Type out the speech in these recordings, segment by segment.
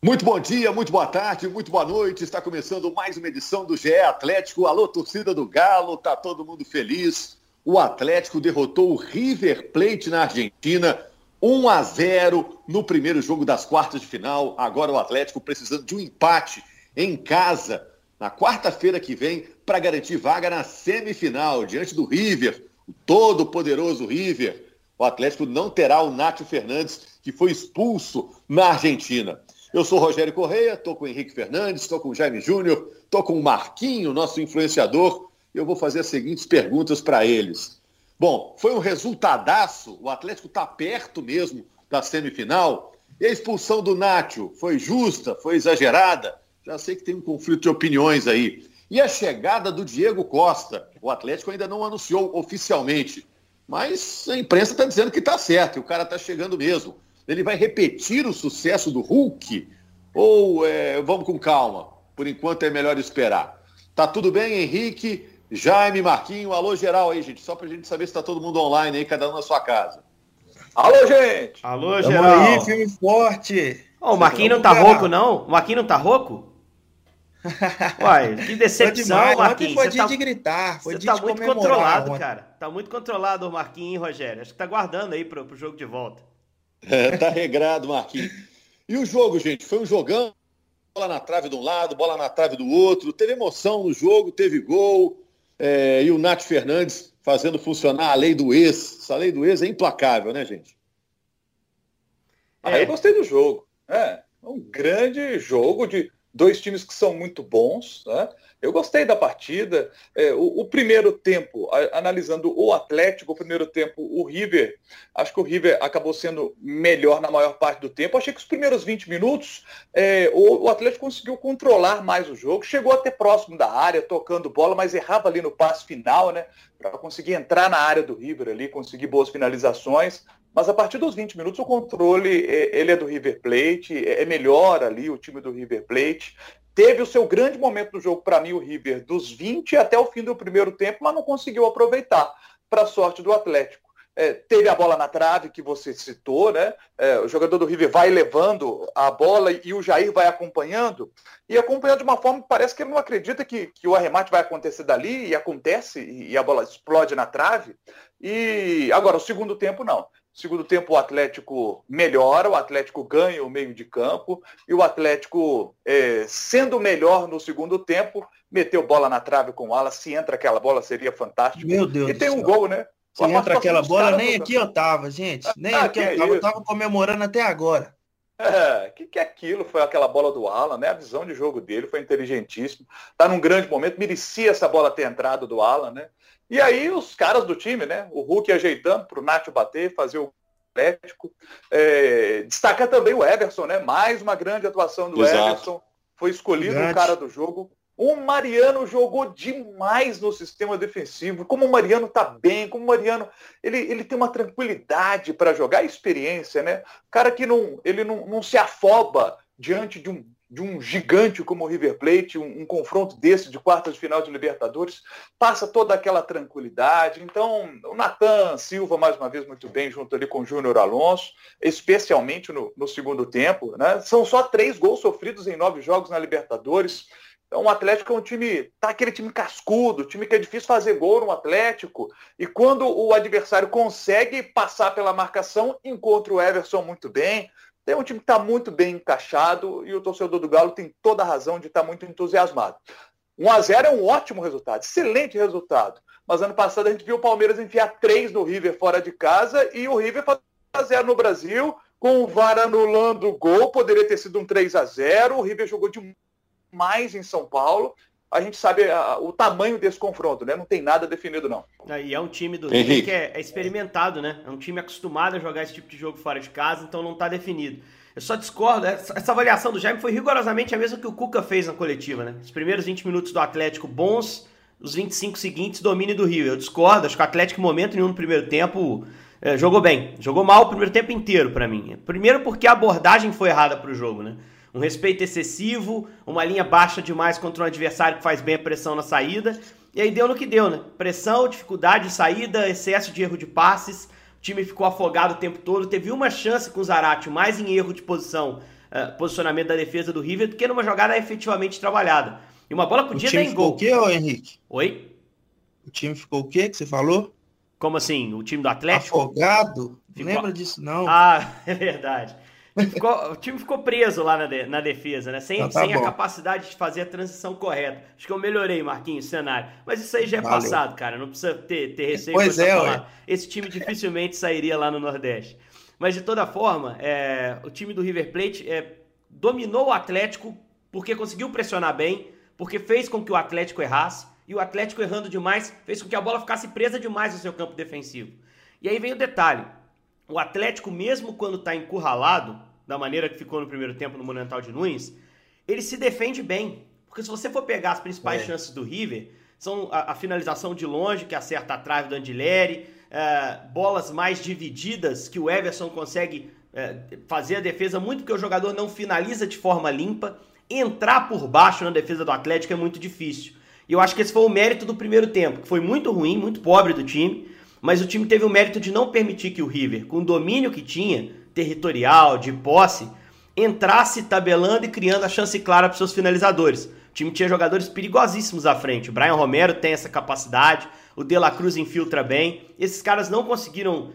Muito bom dia, muito boa tarde, muito boa noite. Está começando mais uma edição do GE Atlético. Alô, torcida do Galo, tá todo mundo feliz. O Atlético derrotou o River Plate na Argentina, 1 a 0 no primeiro jogo das quartas de final. Agora o Atlético precisando de um empate em casa na quarta-feira que vem para garantir vaga na semifinal diante do River, o todo poderoso River. O Atlético não terá o Nátio Fernandes, que foi expulso na Argentina. Eu sou Rogério Correia, estou com o Henrique Fernandes, estou com o Jaime Júnior, estou com o Marquinho, nosso influenciador, e eu vou fazer as seguintes perguntas para eles. Bom, foi um resultadaço, o Atlético está perto mesmo da semifinal, e a expulsão do Nátio foi justa, foi exagerada? Já sei que tem um conflito de opiniões aí. E a chegada do Diego Costa, o Atlético ainda não anunciou oficialmente, mas a imprensa está dizendo que está certo, e o cara está chegando mesmo. Ele vai repetir o sucesso do Hulk? Ou é, vamos com calma? Por enquanto é melhor esperar. Tá tudo bem, Henrique, Jaime, Marquinho? Alô, geral aí, gente. Só pra gente saber se tá todo mundo online aí, cada um na sua casa. Alô, gente! Alô, Tamo geral! aí, filme forte! Oh, o Marquinho não tá rouco, não? O Marquinho não tá rouco? Uai, que decepção, Marquinhos. Foi dia tá, de gritar, foi Você tá muito controlado, ontem. cara. Tá muito controlado o Marquinhos, Rogério. Acho que tá guardando aí pro, pro jogo de volta. É, tá regrado, Marquinhos. E o jogo, gente, foi um jogão. Bola na trave de um lado, bola na trave do outro. Teve emoção no jogo, teve gol. É, e o Nath Fernandes fazendo funcionar a lei do ex. Essa lei do ex é implacável, né, gente? É. Ah, eu gostei do jogo. É, um grande jogo de dois times que são muito bons. Né? Eu gostei da partida. É, o, o, primeiro tempo, a, analisando o Atlético, o primeiro tempo, o River, acho que o River acabou sendo melhor na maior parte do tempo. Achei que os primeiros 20 minutos é, o, o, Atlético conseguiu controlar mais o jogo, chegou até próximo da área, tocando bola, mas errava ali no passe final, né? Para conseguir entrar na área do River ali, conseguir boas finalizações. Mas a partir dos 20 minutos o controle é, ele é do River Plate, é, é melhor ali o time do River Plate. Teve o seu grande momento do jogo para mim o River dos 20 até o fim do primeiro tempo, mas não conseguiu aproveitar para a sorte do Atlético. É, teve a bola na trave que você citou, né? É, o jogador do River vai levando a bola e o Jair vai acompanhando e acompanhando de uma forma que parece que ele não acredita que, que o arremate vai acontecer dali e acontece e, e a bola explode na trave. E agora o segundo tempo não. Segundo tempo, o Atlético melhora, o Atlético ganha o meio de campo e o Atlético, é, sendo melhor no segundo tempo, meteu bola na trave com o ala. Se entra aquela bola, seria fantástico. Meu Deus. E tem um céu. gol, né? Se entra aquela bola, nem aqui eu tava, gente. Nem ah, aqui eu tava. É eu tava comemorando até agora. É, que que é aquilo? Foi aquela bola do Alan, né? A visão de jogo dele foi inteligentíssimo. Tá num grande momento, merecia essa bola ter entrado do Alan, né? E aí os caras do time, né? O Hulk ajeitando para o Nacho bater, fazer o Atlético. É, destacar também o Everson, né? Mais uma grande atuação do Exato. Everson. Foi escolhido grande. o cara do jogo. O Mariano jogou demais no sistema defensivo. Como o Mariano tá bem, como o Mariano ele, ele tem uma tranquilidade para jogar, experiência, né? Cara que não, ele não, não se afoba diante de um de um gigante como o River Plate, um, um, confronto desse de quartas de final de Libertadores, passa toda aquela tranquilidade. Então, o Natan Silva, mais uma vez, muito bem, junto ali com o Júnior Alonso, especialmente no, no, segundo tempo. Né? São só três gols sofridos em nove jogos na Libertadores. Então, o Atlético é um time, tá aquele time cascudo, time que é difícil fazer gol no Atlético. E quando o adversário consegue passar pela marcação, encontra o Everson muito bem. Tem um time que está muito bem encaixado e o torcedor do Galo tem toda a razão de estar tá muito entusiasmado. 1 a 0 é um ótimo resultado, excelente resultado. Mas ano passado a gente viu o Palmeiras enfiar três no River fora de casa e o River fazer 0 no Brasil, com o VAR anulando o gol, poderia ter sido um 3 a 0 O River jogou demais em São Paulo a gente sabe a, o tamanho desse confronto, né? Não tem nada definido, não. E é um time do Henrique que é, é, experimentado, né? É um time acostumado a jogar esse tipo de jogo fora de casa, então não está definido. Eu só discordo, essa, essa, avaliação do Jaime foi rigorosamente a mesma que o Cuca fez na coletiva, né? Os primeiros 20 minutos do Atlético bons, os 25 seguintes domínio do Rio. Eu discordo, acho que o Atlético em momento nenhum no primeiro tempo é, jogou bem. Jogou mal o primeiro tempo inteiro para mim. Primeiro porque a abordagem foi errada para o jogo, né? Um respeito excessivo, uma linha baixa demais contra um adversário que faz bem a pressão na saída. E aí deu no que deu, né? Pressão, dificuldade de saída, excesso de erro de passes. O time ficou afogado o tempo todo. Teve uma chance com o Zarate, mais em erro de posição uh, posicionamento da defesa do River do que numa jogada efetivamente trabalhada. E uma bola podia dar em gol. O que, ô Henrique? Oi? O time ficou o quê que você falou? Como assim? O time do Atlético? Afogado? Ficou... Lembra disso, não? Ah, é verdade. O time ficou, o time ficou preso lá na, de, na defesa, né? Sem, ah, tá sem a capacidade de fazer a transição correta. Acho que eu melhorei, Marquinhos, o cenário. Mas isso aí já é Valeu. passado, cara. Não precisa ter, ter receio pois é, falar. Esse time dificilmente sairia lá no Nordeste. Mas de toda forma, é, o time do River Plate é, dominou o Atlético porque conseguiu pressionar bem, porque fez com que o Atlético errasse, e o Atlético errando demais fez com que a bola ficasse presa demais no seu campo defensivo. E aí vem o detalhe: o Atlético, mesmo quando está encurralado, da maneira que ficou no primeiro tempo no Monumental de Nunes, ele se defende bem. Porque se você for pegar as principais é. chances do River, são a, a, finalização de longe, que acerta a trave do Andileri, é, bolas mais divididas, que o Everson consegue é, fazer a defesa muito porque o jogador não finaliza de forma limpa. Entrar por baixo na defesa do Atlético é muito difícil. E eu acho que esse foi o mérito do primeiro tempo, que foi muito ruim, muito pobre do time, mas o time teve o mérito de não permitir que o River, com o domínio que tinha, territorial, de posse, entrasse tabelando e criando a chance clara para seus finalizadores. O time tinha jogadores perigosíssimos à frente. O Brian Romero tem essa capacidade, o De La Cruz infiltra bem. Esses caras não conseguiram uh,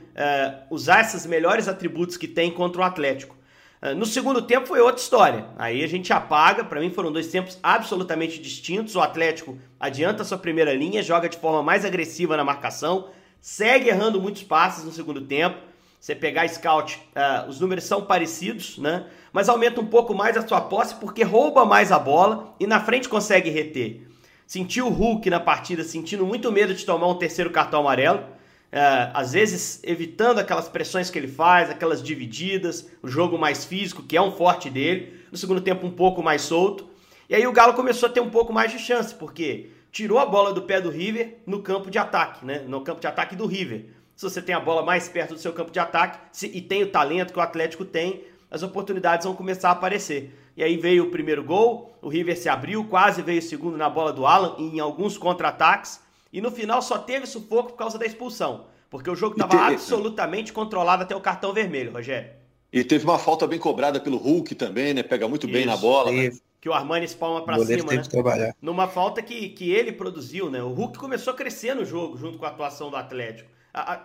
usar esses melhores atributos que tem contra o Atlético. Uh, no segundo tempo foi outra história. Aí a gente apaga. Para mim foram dois tempos absolutamente distintos. O Atlético adianta sua primeira linha, joga de forma mais agressiva na marcação, segue errando muitos passes no segundo tempo você pegar scout, uh, os números são parecidos, né? Mas aumenta um pouco mais a sua posse porque rouba mais a bola e na frente consegue reter. Sentiu o Hulk na partida sentindo muito medo de tomar um terceiro cartão amarelo. Uh, às vezes evitando aquelas pressões que ele faz, aquelas divididas, o jogo mais físico, que é um forte dele. No segundo tempo, um pouco mais solto. E aí o Galo começou a ter um pouco mais de chance, porque tirou a bola do pé do River no campo de ataque, né? No campo de ataque do River se você tem a bola mais perto do seu campo de ataque se, e tem o talento que o Atlético tem, as oportunidades vão começar a aparecer. E aí veio o primeiro gol, o River se abriu, quase veio o segundo na bola do Alan, em alguns contra-ataques, e no final só teve sufoco por causa da expulsão, porque o jogo estava absolutamente controlado até o cartão vermelho, Rogério. E teve uma falta bem cobrada pelo Hulk também, né? Pega muito Isso, bem na bola. Né? Que o Armani espalma para cima, né? Trabalhar. Numa falta que, que ele produziu, né? O Hulk começou a crescer no jogo, junto com a atuação do Atlético.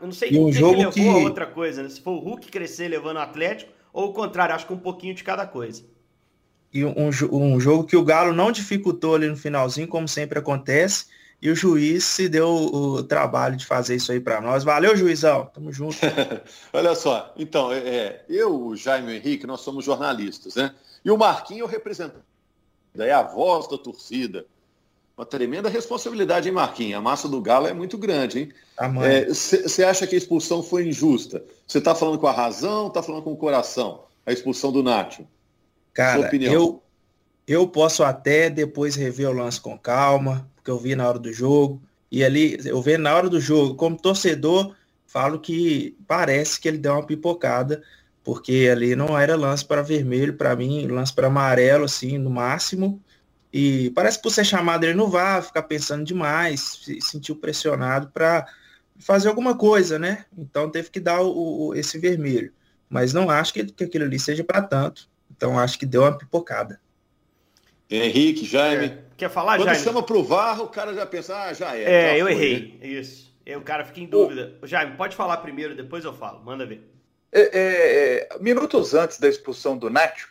Eu não sei e um jogo que levou que... a outra coisa, né? Se for o Hulk crescer levando o Atlético, ou o contrário, acho que um pouquinho de cada coisa. E um, um jogo que o Galo não dificultou ali no finalzinho, como sempre acontece, e o juiz se deu o, trabalho de fazer isso aí para nós. Valeu, juizão. Tamo junto. Olha só, então, é, é, eu, o Jaime e o Henrique, nós somos jornalistas, né? E o Marquinho é o representante, é a voz da torcida. Uma tremenda responsabilidade, hein, Marquinhos? A massa do Galo é muito grande, hein? Você é, acha que a expulsão foi injusta? Você está falando com a razão está falando com o coração? A expulsão do Nacho? Cara, eu, eu posso até depois rever o lance com calma, porque eu vi na hora do jogo. E ali, eu vi na hora do jogo, como torcedor, falo que parece que ele deu uma pipocada, porque ali não era lance para vermelho, para mim, lance para amarelo, assim, no máximo. E parece que por ser chamado ele não vai ficar pensando demais, se sentiu pressionado para fazer alguma coisa, né? Então teve que dar o, o, esse vermelho. Mas não acho que, que aquilo ali seja para tanto. Então acho que deu uma pipocada. Henrique, Jaime. É. Quer falar, Quando Jaime? chama pro VAR, o cara já pensa, ah, já é. É, já eu foi, errei. Né? Isso. E o cara fica em dúvida. O... Jaime, pode falar primeiro, depois eu falo. Manda ver. É, é, é minutos antes da expulsão do Nacho,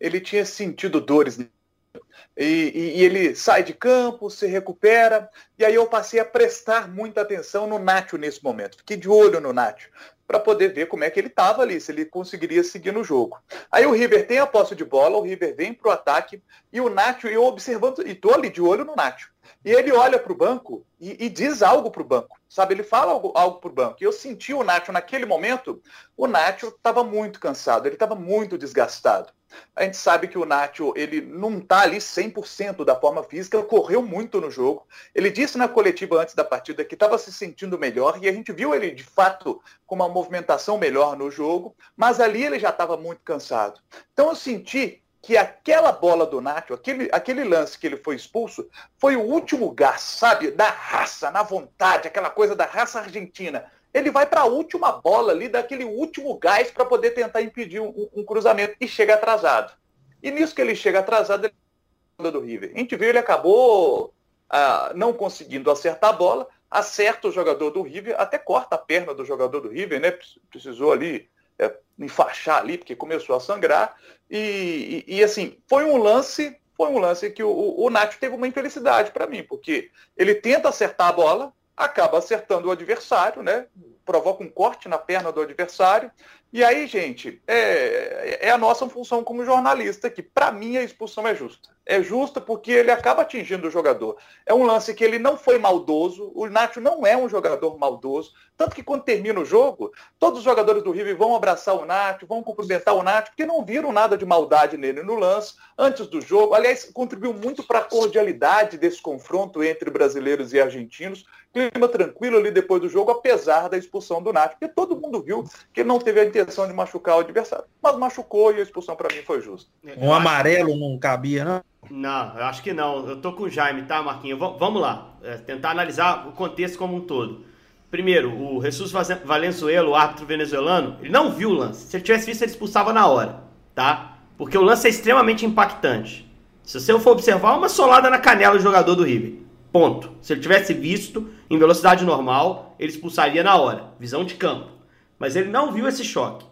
ele tinha sentido dores e, e, e, ele sai de campo, se recupera, e aí eu passei a prestar muita atenção no Nacho nesse momento. Fiquei de olho no Nacho, para poder ver como é que ele estava ali, se ele conseguiria seguir no jogo. Aí o River tem a posse de bola, o River vem para o ataque, e o Nacho, eu observando, e estou ali de olho no Nacho. E ele olha para o banco e, e, diz algo para o banco, sabe? Ele fala algo, algo para o banco. E eu senti o Nacho naquele momento, o Nacho estava muito cansado, ele estava muito desgastado. A gente sabe que o Nacho, ele não está ali 100% da forma física, correu muito no jogo. Ele disse na coletiva antes da partida que estava se sentindo melhor e a gente viu ele, de fato, com uma movimentação melhor no jogo, mas ali ele já estava muito cansado. Então eu senti que aquela bola do Nacho, aquele, aquele lance que ele foi expulso, foi o último gás, sabe? Da raça, na vontade, aquela coisa da raça argentina ele vai para a última bola ali, daquele último gás para poder tentar impedir um, um, cruzamento e chega atrasado. E nisso que ele chega atrasado, ele do River. A gente viu, ele acabou ah, não conseguindo acertar a bola, acerta o jogador do River, até corta a perna do jogador do River, né? Precisou ali é, enfaixar ali, porque começou a sangrar. E, e, e, assim, foi um lance, foi um lance que o, o, o Nacho teve uma infelicidade para mim, porque ele tenta acertar a bola, acaba acertando o adversário, né? Provoca um corte na perna do adversário. E aí, gente, é, é a nossa função como jornalista que, para mim, a expulsão é justa. É justa porque ele acaba atingindo o jogador. É um lance que ele não foi maldoso, o Nacho não é um jogador maldoso, tanto que quando termina o jogo, todos os jogadores do River vão abraçar o Nacho, vão cumprimentar o Nacho, porque não viram nada de maldade nele no lance, antes do jogo. Aliás, contribuiu muito para a cordialidade desse confronto entre brasileiros e argentinos. Clima tranquilo ali depois do jogo, apesar da expulsão do Nacho, porque todo mundo viu que ele não teve a intenção de machucar o adversário. Mas machucou e a expulsão para mim foi justa. Um amarelo não cabia, não? Não, eu acho que não. Eu tô com o Jaime, tá, Marquinhos? V vamos lá. É, tentar analisar o contexto como um todo. Primeiro, o Jesus Valenzuela, o árbitro venezuelano, ele não viu o lance. Se ele tivesse visto, ele expulsava na hora, tá? Porque o lance é extremamente impactante. Se você for observar, uma solada na canela do jogador do River. Ponto. Se ele tivesse visto em velocidade normal, ele expulsaria na hora. Visão de campo. Mas ele não viu esse choque.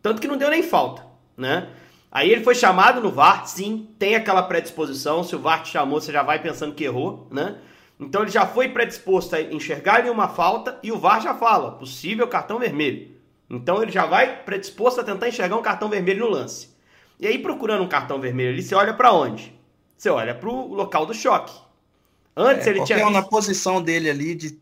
Tanto que não deu nem falta, né? Aí ele foi chamado no VAR, sim, tem aquela predisposição. Se o VAR te chamou, você já vai pensando que errou, né? Então ele já foi predisposto a enxergar ali uma falta e o VAR já fala, possível cartão vermelho. Então ele já vai predisposto a tentar enxergar um cartão vermelho no lance. E aí procurando um cartão vermelho ali, você olha para onde? Você olha para o local do choque. Antes é, ele tinha visto... na posição dele ali de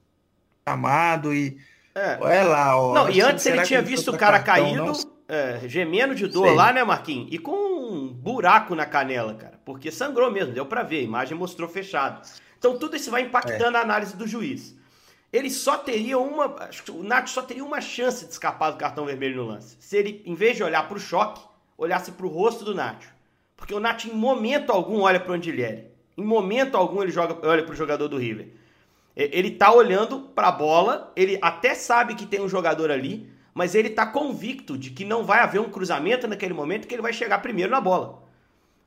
chamado e é. Olha lá, ó. Não, e antes ele tinha visto o cara cartão, caído, não é, gemendo de dor Sei. lá, né, Marquinhos? E com um buraco na canela, cara. Porque sangrou mesmo, deu para ver, a imagem mostrou fechado. Então tudo isso vai impactando é. a análise do juiz. Ele só teria uma. Acho que o Nath só teria uma chance de escapar do cartão vermelho no lance. Se ele, em vez de olhar para o choque, olhasse para o rosto do Nath. Porque o Nath, em momento algum, olha para o Andilhieri. Em momento algum, ele joga, olha para o jogador do River. Ele tá olhando para a bola, ele até sabe que tem um jogador ali, mas ele está convicto de que não vai haver um cruzamento naquele momento que ele vai chegar primeiro na bola.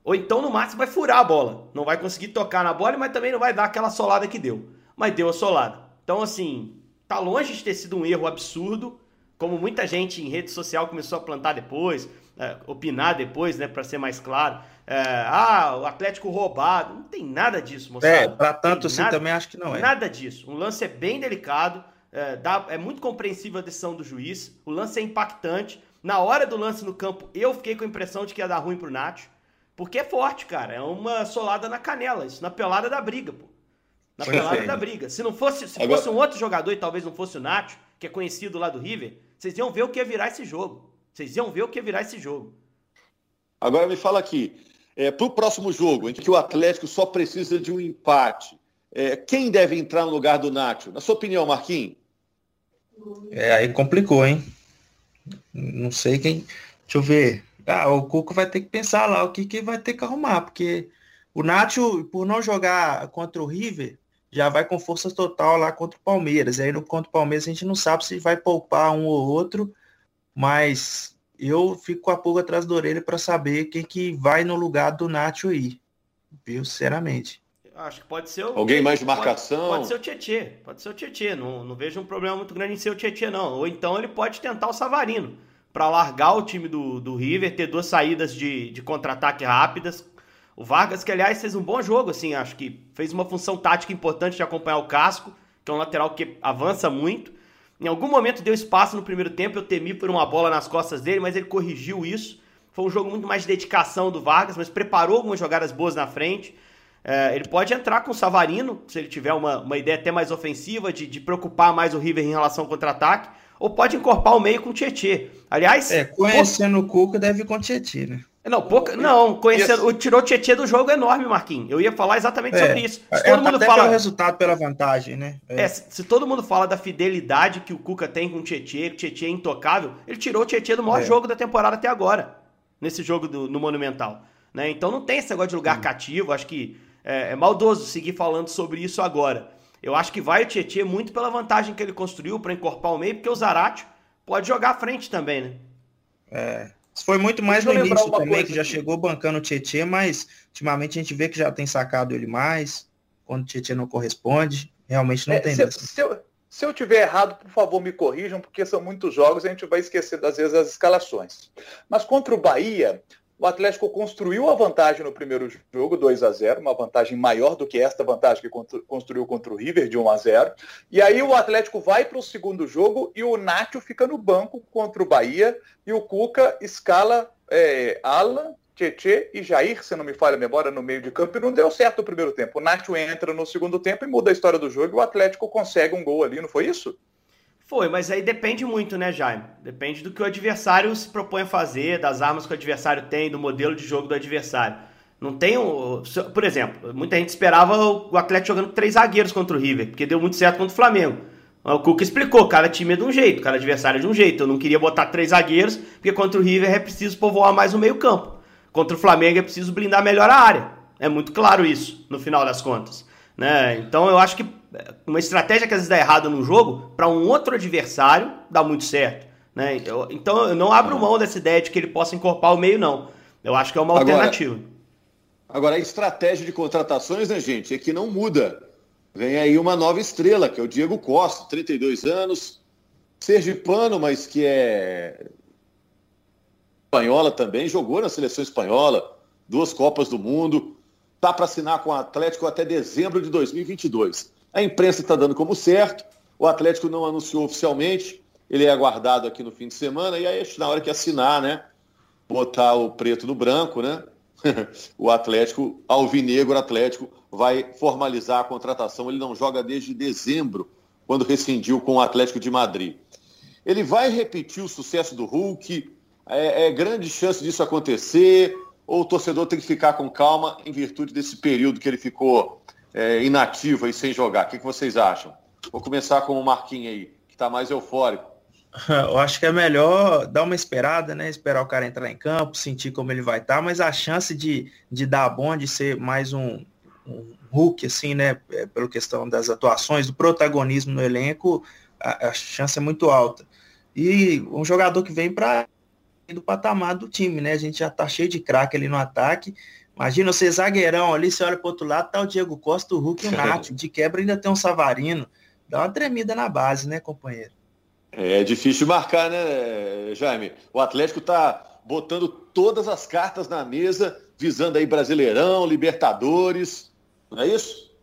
Ou então, no máximo, vai furar a bola. Não vai conseguir tocar na bola, mas também não vai dar aquela solada que deu. Mas deu a solada. Então, assim, tá longe de ter sido um erro absurdo, como muita gente em rede social começou a plantar depois, é, opinar depois, né, para ser mais claro. É, ah, o Atlético roubado. Não tem nada disso, moçada. É, para tanto assim nada, também acho que não é. Nada disso. Um lance é bem delicado. É, dá, é muito compreensível a decisão do juiz. O lance é impactante. Na hora do lance no campo, eu fiquei com a impressão de que ia dar ruim pro Nacho. Porque é forte, cara. É uma solada na canela. Isso na pelada da briga, pô. Na pelada da briga. Se não fosse, se Agora... fosse um outro jogador e talvez não fosse o Nacho, que é conhecido lá do River, vocês iam ver o que ia virar esse jogo. Vocês iam ver o que ia virar esse jogo. Agora me fala aqui. É, para o próximo jogo, em que o Atlético só precisa de um empate, é, quem deve entrar no lugar do Nacho? Na sua opinião, Marquinhos? É, aí complicou, hein? Não sei quem. Deixa eu ver. Ah, o Cuco vai ter que pensar lá o que, que vai ter que arrumar, porque o Nacho, por não jogar contra o River, já vai com força total lá contra o Palmeiras. Aí no contra o Palmeiras a gente não sabe se vai poupar um ou outro, mas eu fico com a pulga atrás da orelha para saber quem que vai no lugar do Nacho aí. Viu, sinceramente. Acho que pode ser o. Alguém mais de marcação? Pode, pode ser o Tietê. Pode ser o Tietê. Não, não vejo um problema muito grande em ser o Tietê, não. Ou então ele pode tentar o Savarino. Para largar o time do, do River, ter duas saídas de, de contra-ataque rápidas. O Vargas, que aliás fez um bom jogo, assim, acho que fez uma função tática importante de acompanhar o casco, que é um lateral que avança muito. Em algum momento deu espaço no primeiro tempo, eu temi por uma bola nas costas dele, mas ele corrigiu isso. Foi um jogo muito mais de dedicação do Vargas, mas preparou algumas jogadas boas na frente. É, ele pode entrar com o Savarino, se ele tiver uma, uma ideia até mais ofensiva, de, de preocupar mais o River em relação ao contra-ataque, ou pode encorpar o meio com o Tietê. Aliás. É, conhecendo o Cuca, deve ir com o Tietê, né? Não, pouca, não, conhecendo, o tirou o Tietê do jogo é enorme, Marquinhos. Eu ia falar exatamente é, sobre isso. Se é, todo mundo até fala pelo resultado, pela vantagem, né? É. é. se, se, todo mundo fala da fidelidade que o Cuca tem com o Tietê, que o Tietê é intocável, ele tirou o Tietê do maior é. jogo da temporada até agora, nesse jogo do, no Monumental. Né? Então não tem esse negócio de lugar hum. cativo, acho que é, é maldoso seguir falando sobre isso agora. Eu acho que vai o Tietchan muito pela vantagem que ele construiu para encorpar o meio, porque o Zarate pode jogar à frente também, né? É. Foi muito mais no início também, que já chegou bancando o Tietê, mas ultimamente a gente vê que já tem sacado ele mais. Quando o Tietê não corresponde, realmente não é, tem se, se, eu, se eu tiver errado, por favor, me corrijam, porque são muitos jogos e a gente vai esquecer, às vezes, as escalações. Mas contra o Bahia, o Atlético construiu a vantagem no primeiro jogo, 2 a 0 uma vantagem maior do que esta vantagem que construiu contra o River, de 1 a 0 E aí o Atlético vai para o segundo jogo e o Nacho fica no banco contra o Bahia e o Cuca escala é, Alan, Tietê e Jair, se não me falha a memória, no meio de campo, e não deu certo o primeiro tempo. O Nacho entra no segundo tempo e muda a história do jogo e o Atlético consegue um gol ali, não foi isso? Foi, mas aí depende muito, né, Jaime? Depende do que o adversário se propõe a fazer, das armas que o adversário tem, do modelo de jogo do adversário. Não tem um. Por exemplo, muita gente esperava o Atlético jogando três zagueiros contra o River, porque deu muito certo contra o Flamengo. O Cuca explicou, cada time é de um jeito, cada adversário é de um jeito. Eu não queria botar três zagueiros, porque contra o River é preciso povoar mais o meio-campo. Contra o Flamengo é preciso blindar melhor a área. É muito claro isso, no final das contas. Né? Então eu acho que uma estratégia que às vezes dá errado num jogo, para um outro adversário, dá muito certo. Né? Eu, então eu não abro mão dessa ideia de que ele possa encorpar o meio, não. Eu acho que é uma agora, alternativa. Agora, a estratégia de contratações, né, gente, é que não muda. Vem aí uma nova estrela, que é o Diego Costa, 32 anos, sergipano, mas que é espanhola também, jogou na seleção espanhola, duas Copas do Mundo, tá para assinar com o Atlético até dezembro de 2022. A imprensa está dando como certo, o Atlético não anunciou oficialmente, ele é aguardado aqui no fim de semana, e aí na hora que assinar, né, botar o preto no branco, né, o Atlético, Alvinegro Atlético, vai formalizar a contratação. Ele não joga desde dezembro, quando rescindiu com o Atlético de Madrid. Ele vai repetir o sucesso do Hulk, é, é grande chance disso acontecer, ou o torcedor tem que ficar com calma em virtude desse período que ele ficou é, inativa e sem jogar. O que, que vocês acham? Vou começar com o Marquinhos aí, que está mais eufórico. Eu acho que é melhor dar uma esperada, né? Esperar o cara entrar em campo, sentir como ele vai estar, tá, mas a chance de, de dar bom, de ser mais um, um Hulk, assim, né? É, pela questão das atuações, do protagonismo no elenco, a, a chance é muito alta. E um jogador que vem para do patamar do time, né? A gente já tá cheio de craque ali no ataque. Imagina você zagueirão ali, você olha pro outro lado, tá o Diego Costa, o Hulk e o Nath. De quebra ainda tem um Savarino. Dá uma tremida na base, né, companheiro? É difícil marcar, né, Jaime? O Atlético tá botando todas as cartas na mesa, visando aí Brasileirão, Libertadores, não é isso?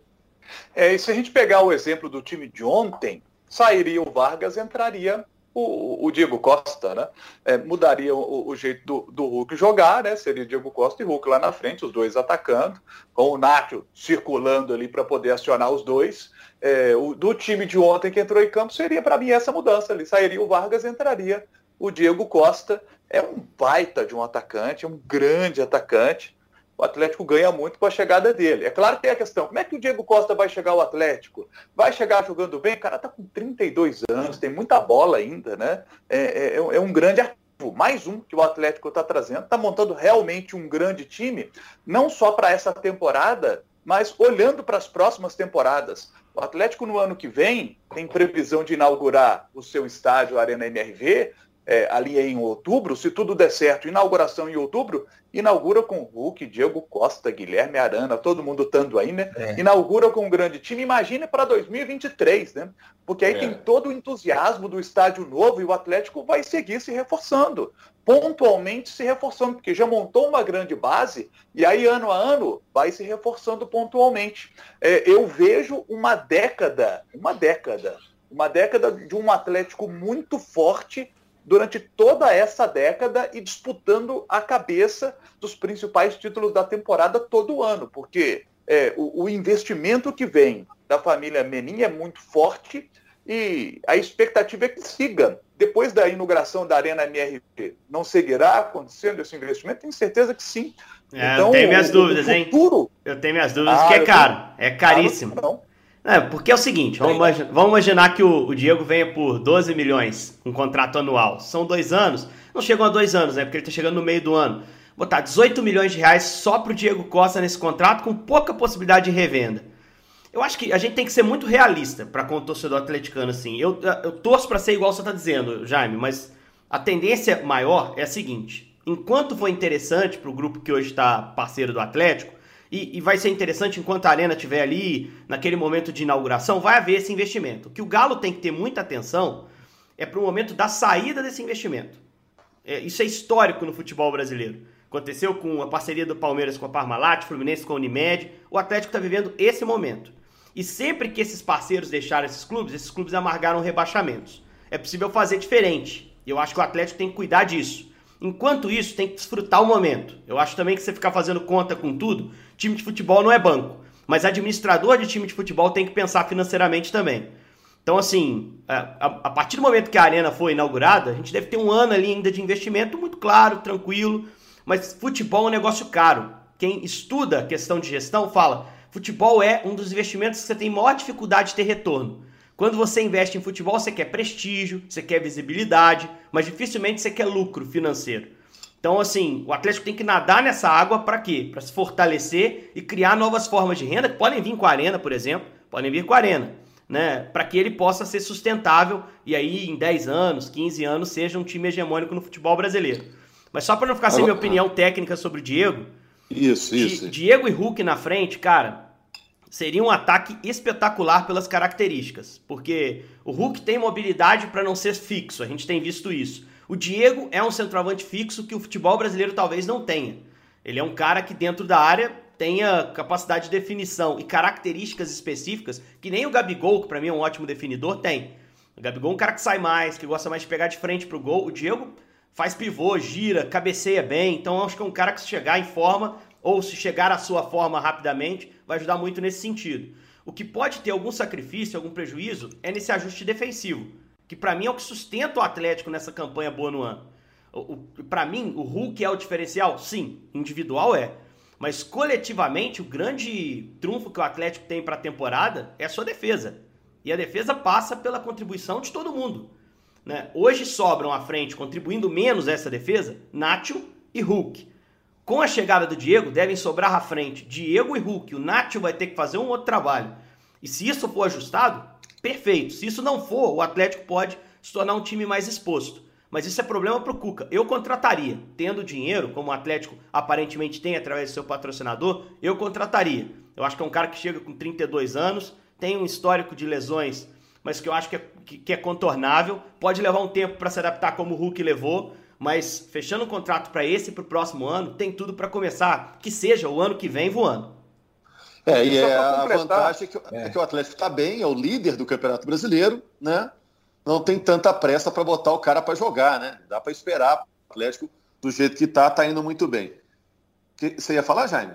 É, e se a gente pegar o exemplo do time de ontem, sairia o Vargas, entraria o, o Diego Costa, né? É, mudaria o, o, jeito do, do Hulk jogar, né? Seria Diego Costa e Hulk lá na frente, os dois atacando, com o Nacho circulando ali para poder acionar os dois. É, o, do time de ontem que entrou em campo seria para mim essa mudança ali. Sairia o Vargas, entraria o Diego Costa. É um baita de um atacante, é um grande atacante o Atlético ganha muito com a chegada dele. É claro que tem a questão, como é que o Diego Costa vai chegar ao Atlético? Vai chegar jogando bem? O cara tá com 32 anos, tem muita bola ainda, né? É, é, é um grande ativo, mais um que o Atlético está trazendo, está montando realmente um grande time, não só para essa temporada, mas olhando para as próximas temporadas. O Atlético no ano que vem tem previsão de inaugurar o seu estádio Arena MRV é, ali em outubro, se tudo der certo, inauguração em outubro, inaugura com Hulk, Diego Costa, Guilherme Arana, todo mundo estando aí, né? É. Inaugura com um grande time. Imagine para 2023, né? Porque aí é. tem todo o entusiasmo do estádio novo e o Atlético vai seguir se reforçando, pontualmente se reforçando, porque já montou uma grande base e aí ano a ano vai se reforçando pontualmente. É, eu vejo uma década, uma década, uma década de um Atlético muito forte durante toda essa década e disputando a cabeça dos principais títulos da temporada todo ano, porque é, o, o, investimento que vem da família Menin é muito forte e a expectativa é que siga. Depois da inauguração da Arena MRP, não seguirá acontecendo esse investimento? Tenho certeza que sim. É, então, eu tenho minhas o, dúvidas, o futuro... hein? Eu tenho minhas dúvidas, ah, que é caro, é caríssimo. Não. É, porque é o seguinte, vamos, imaginar, vamos imaginar que o, o, Diego venha por 12 milhões, um contrato anual. São dois anos, não chegam a dois anos, né? Porque ele tá chegando no meio do ano. Botar 18 milhões de reais só pro Diego Costa nesse contrato, com pouca possibilidade de revenda. Eu acho que a gente tem que ser muito realista para com o torcedor atleticano, assim. Eu, eu torço para ser igual você tá dizendo, Jaime, mas a tendência maior é a seguinte: enquanto foi interessante para o grupo que hoje está parceiro do Atlético, e, e, vai ser interessante enquanto a Arena estiver ali, naquele momento de inauguração, vai haver esse investimento. O que o Galo tem que ter muita atenção é para o momento da saída desse investimento. É, isso é histórico no futebol brasileiro. Aconteceu com a parceria do Palmeiras com a Parmalat, Fluminense com a Unimed. O Atlético está vivendo esse momento. E sempre que esses parceiros deixaram esses clubes, esses clubes amargaram rebaixamentos. É possível fazer diferente. Eu acho que o Atlético tem que cuidar disso. Enquanto isso, tem que desfrutar o momento. Eu acho também que você ficar fazendo conta com tudo, time de futebol não é banco. Mas administrador de time de futebol tem que pensar financeiramente também. Então, assim, a, partir do momento que a arena foi inaugurada, a gente deve ter um ano ali ainda de investimento muito claro, tranquilo. Mas futebol é um negócio caro. Quem estuda a questão de gestão fala: futebol é um dos investimentos que você tem maior dificuldade de ter retorno. Quando você investe em futebol, você quer prestígio, você quer visibilidade, mas dificilmente você quer lucro financeiro. Então, assim, o Atlético tem que nadar nessa água para quê? Para se fortalecer e criar novas formas de renda, que podem vir com a Arena, por exemplo, podem vir com a Arena, né? Para que ele possa ser sustentável e aí em 10 anos, 15 anos, seja um time hegemônico no futebol brasileiro. Mas só para não ficar sem minha opinião técnica sobre o Diego. Isso, isso. Diego e Hulk na frente, cara, seria um ataque espetacular pelas características, porque o Hulk tem mobilidade para não ser fixo, a gente tem visto isso. O Diego é um centroavante fixo que o futebol brasileiro talvez não tenha. Ele é um cara que dentro da área tenha capacidade de definição e características específicas que nem o Gabigol, que para mim é um ótimo definidor, tem. O Gabigol é um cara que sai mais, que gosta mais de pegar de frente pro gol. O Diego faz pivô, gira, cabeceia bem. Então acho que é um cara que se chegar em forma ou se chegar à sua forma rapidamente, vai ajudar muito nesse sentido. O que pode ter algum sacrifício, algum prejuízo, é nesse ajuste defensivo, que para mim é o que sustenta o Atlético nessa campanha boa no ano. Para mim, o Hulk é o diferencial? Sim, individual é. Mas coletivamente, o grande trunfo que o Atlético tem para a temporada é a sua defesa. E a defesa passa pela contribuição de todo mundo. Né? Hoje sobram à frente, contribuindo menos essa defesa, Nacho e Hulk. Com a chegada do Diego, devem sobrar à frente Diego e Hulk. O Nacho vai ter que fazer um outro trabalho. E se isso for ajustado, perfeito. Se isso não for, o Atlético pode se tornar um time mais exposto. Mas isso é problema para o Cuca. Eu contrataria. Tendo dinheiro, como o Atlético aparentemente tem através do seu patrocinador, eu contrataria. Eu acho que é um cara que chega com 32 anos, tem um histórico de lesões, mas que eu acho que é, que, que é contornável. Pode levar um tempo para se adaptar como o Hulk levou, mas fechando um contrato para esse e para o próximo ano, tem tudo para começar, que seja o ano que vem voando. É, e é, a vantagem é que, é. que o Atlético está bem, é o líder do Campeonato Brasileiro, né? Não tem tanta pressa para botar o cara para jogar, né? Dá para esperar. O Atlético, do jeito que está, está indo muito bem. Você ia falar, Jaime?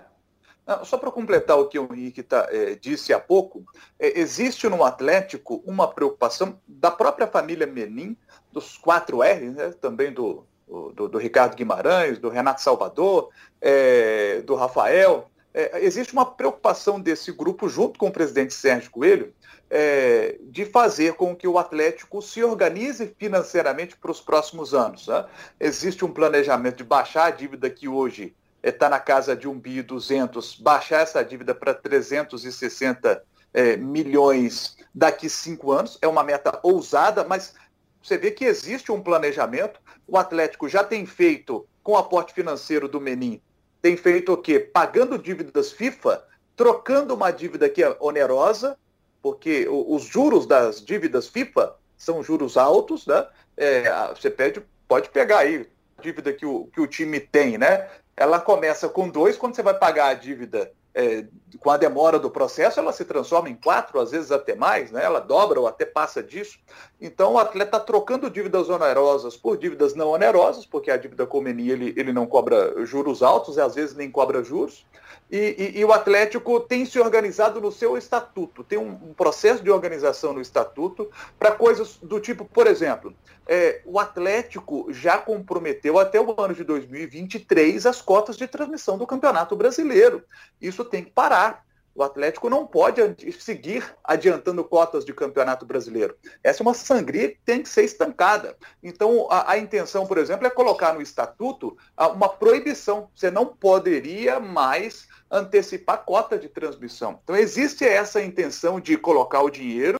Não, só para completar o que o Henrique tá, é, disse há pouco, é, existe no Atlético uma preocupação da própria família Menin, dos quatro R, né, também do, do, do, Ricardo Guimarães, do Renato Salvador, é, do Rafael. É, existe uma preocupação desse grupo, junto com o presidente Sérgio Coelho, é, de fazer com que o Atlético se organize financeiramente para os próximos anos. Né? Existe um planejamento de baixar a dívida que hoje está na casa de 1 bi 200, baixar essa dívida para 360 é, milhões daqui cinco anos. É uma meta ousada, mas você vê que existe um planejamento. O Atlético já tem feito, com o aporte financeiro do Menin, tem feito o quê? Pagando dívidas FIFA, trocando uma dívida que é onerosa, porque os juros das dívidas FIFA são juros altos, né? É, você pede, pode pegar aí a dívida que o, que o time tem, né? Ela começa com dois, quando você vai pagar a dívida é, com a demora do processo, ela se transforma em quatro, às vezes até mais, né? ela dobra ou até passa disso. Então o atleta está trocando dívidas onerosas por dívidas não onerosas, porque a dívida com o Meni ele, ele não cobra juros altos e às vezes nem cobra juros. E, e, e, o Atlético tem se organizado no seu estatuto, tem um, um processo de organização no estatuto para coisas do tipo, por exemplo, é, o Atlético já comprometeu até o ano de 2023 as cotas de transmissão do Campeonato Brasileiro. Isso tem que parar. O Atlético não pode seguir adiantando cotas de campeonato brasileiro. Essa é uma sangria que tem que ser estancada. Então, a, a intenção, por exemplo, é colocar no estatuto uma proibição. Você não poderia mais antecipar cota de transmissão. Então, existe essa intenção de colocar o dinheiro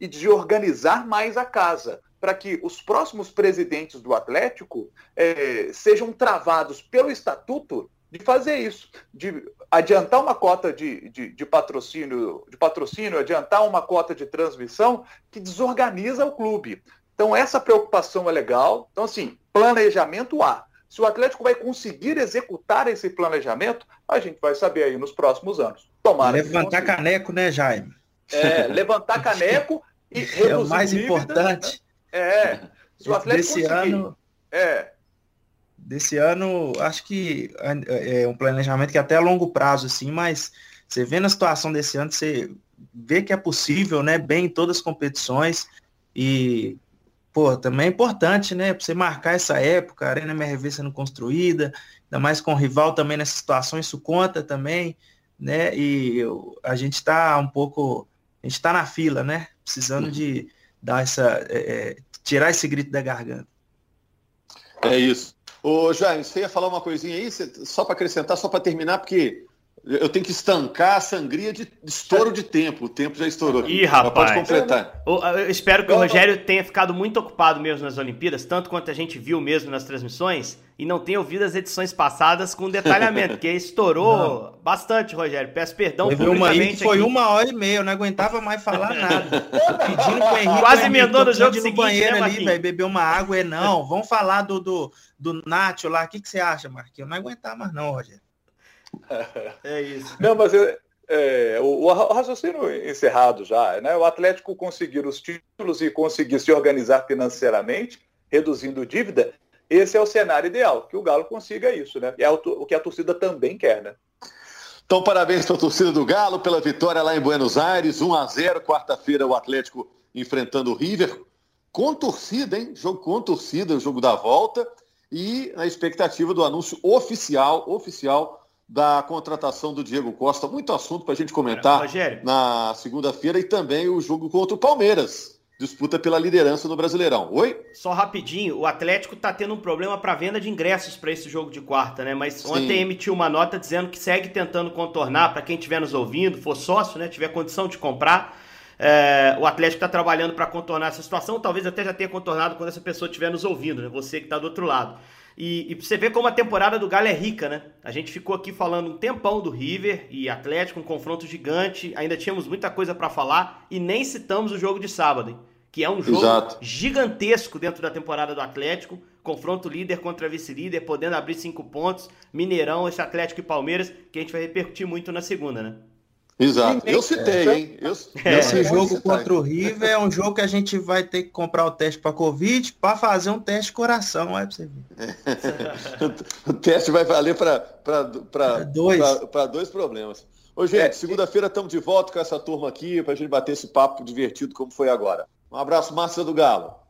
e de organizar mais a casa para que os próximos presidentes do Atlético é, sejam travados pelo estatuto de fazer isso, de adiantar uma cota de, de, de, patrocínio, de patrocínio, adiantar uma cota de transmissão que desorganiza o clube. Então essa preocupação é legal. Então assim, planejamento há. Se o Atlético vai conseguir executar esse planejamento, a gente vai saber aí nos próximos anos. Tomara levantar caneco, né, Jaime? É, levantar caneco e reduzir É o mais dívida, importante. Né? É. Se o Atlético Desse conseguir, ano... É, desse ano, acho que é, é um planejamento que é até a longo prazo, assim, mas você vê na situação desse ano, você vê que é possível, né, bem em todas as competições. E, pô, também é importante, né, para você marcar essa época, a Arena MRV sendo construída, ainda mais com o rival também nessa situação, isso conta também, né, e eu, a gente está um pouco, a gente está na fila, né, precisando de dar essa, é, é, tirar esse grito da garganta. É isso. Ô, Jaime, você ia falar uma coisinha aí, só para acrescentar, só para terminar, porque eu tenho que estancar a sangria de estouro de tempo. O tempo já estourou. Ih, rapaz. Pode completar. Eu, espero que o Rogério tenha ficado muito ocupado mesmo nas Olimpíadas, tanto quanto a gente viu mesmo nas transmissões, e não tenha ouvido as edições passadas com detalhamento, porque estourou não. bastante, Rogério. Peço perdão uma aí que foi aqui. uma hora e meia, eu não aguentava mais falar nada. Pedindo pro Henrique. Quase emendou no jogo seguinte, no banheiro né, ali, velho, beber uma água e não. Vamos falar do, do, do Nacho lá. O que, que você acha, Marquinhos? Eu não aguentar mais não, Rogério. É isso. Não, mas é, é, o, o, raciocínio encerrado já, né? O Atlético conseguir os títulos e conseguir se organizar financeiramente, reduzindo dívida, esse é o cenário ideal, que o Galo consiga isso, né? E é o, o que a torcida também quer, né? Então, parabéns para a torcida do Galo pela vitória lá em Buenos Aires, 1 a 0 quarta-feira o Atlético enfrentando o River, com torcida, hein? Jogo com torcida, o jogo da volta, e na expectativa do anúncio oficial, oficial da contratação do Diego Costa. Muito assunto para a gente comentar Rogério. na segunda-feira e também o jogo contra o Palmeiras. Disputa pela liderança no Brasileirão. Oi? Só rapidinho, o Atlético está tendo um problema para venda de ingressos para esse jogo de quarta, né? Mas Sim. ontem emitiu uma nota dizendo que segue tentando contornar para quem estiver nos ouvindo, for sócio, né? Tiver condição de comprar. É, o Atlético está trabalhando para contornar essa situação, talvez até já tenha contornado quando essa pessoa estiver nos ouvindo, né? Você que está do outro lado. E, e você vê como a temporada do Galo é rica, né? A gente ficou aqui falando um tempão do River e Atlético, um confronto gigante. Ainda tínhamos muita coisa para falar e nem citamos o jogo de sábado, hein? que é um jogo Exato. gigantesco dentro da temporada do Atlético. Confronto líder contra vice-líder, podendo abrir cinco pontos. Mineirão, esse Atlético e Palmeiras, que a gente vai repercutir muito na segunda, né? Exato. Eu citei, hein? Eu, é. Esse jogo contra o River é um jogo que a gente vai ter que comprar o teste para Covid para fazer um teste de coração, vai para você ver. o teste vai valer para dois. dois problemas. Ô, gente, é, segunda-feira estamos de volta com essa turma aqui para a gente bater esse papo divertido como foi agora. Um abraço, Márcia do Galo.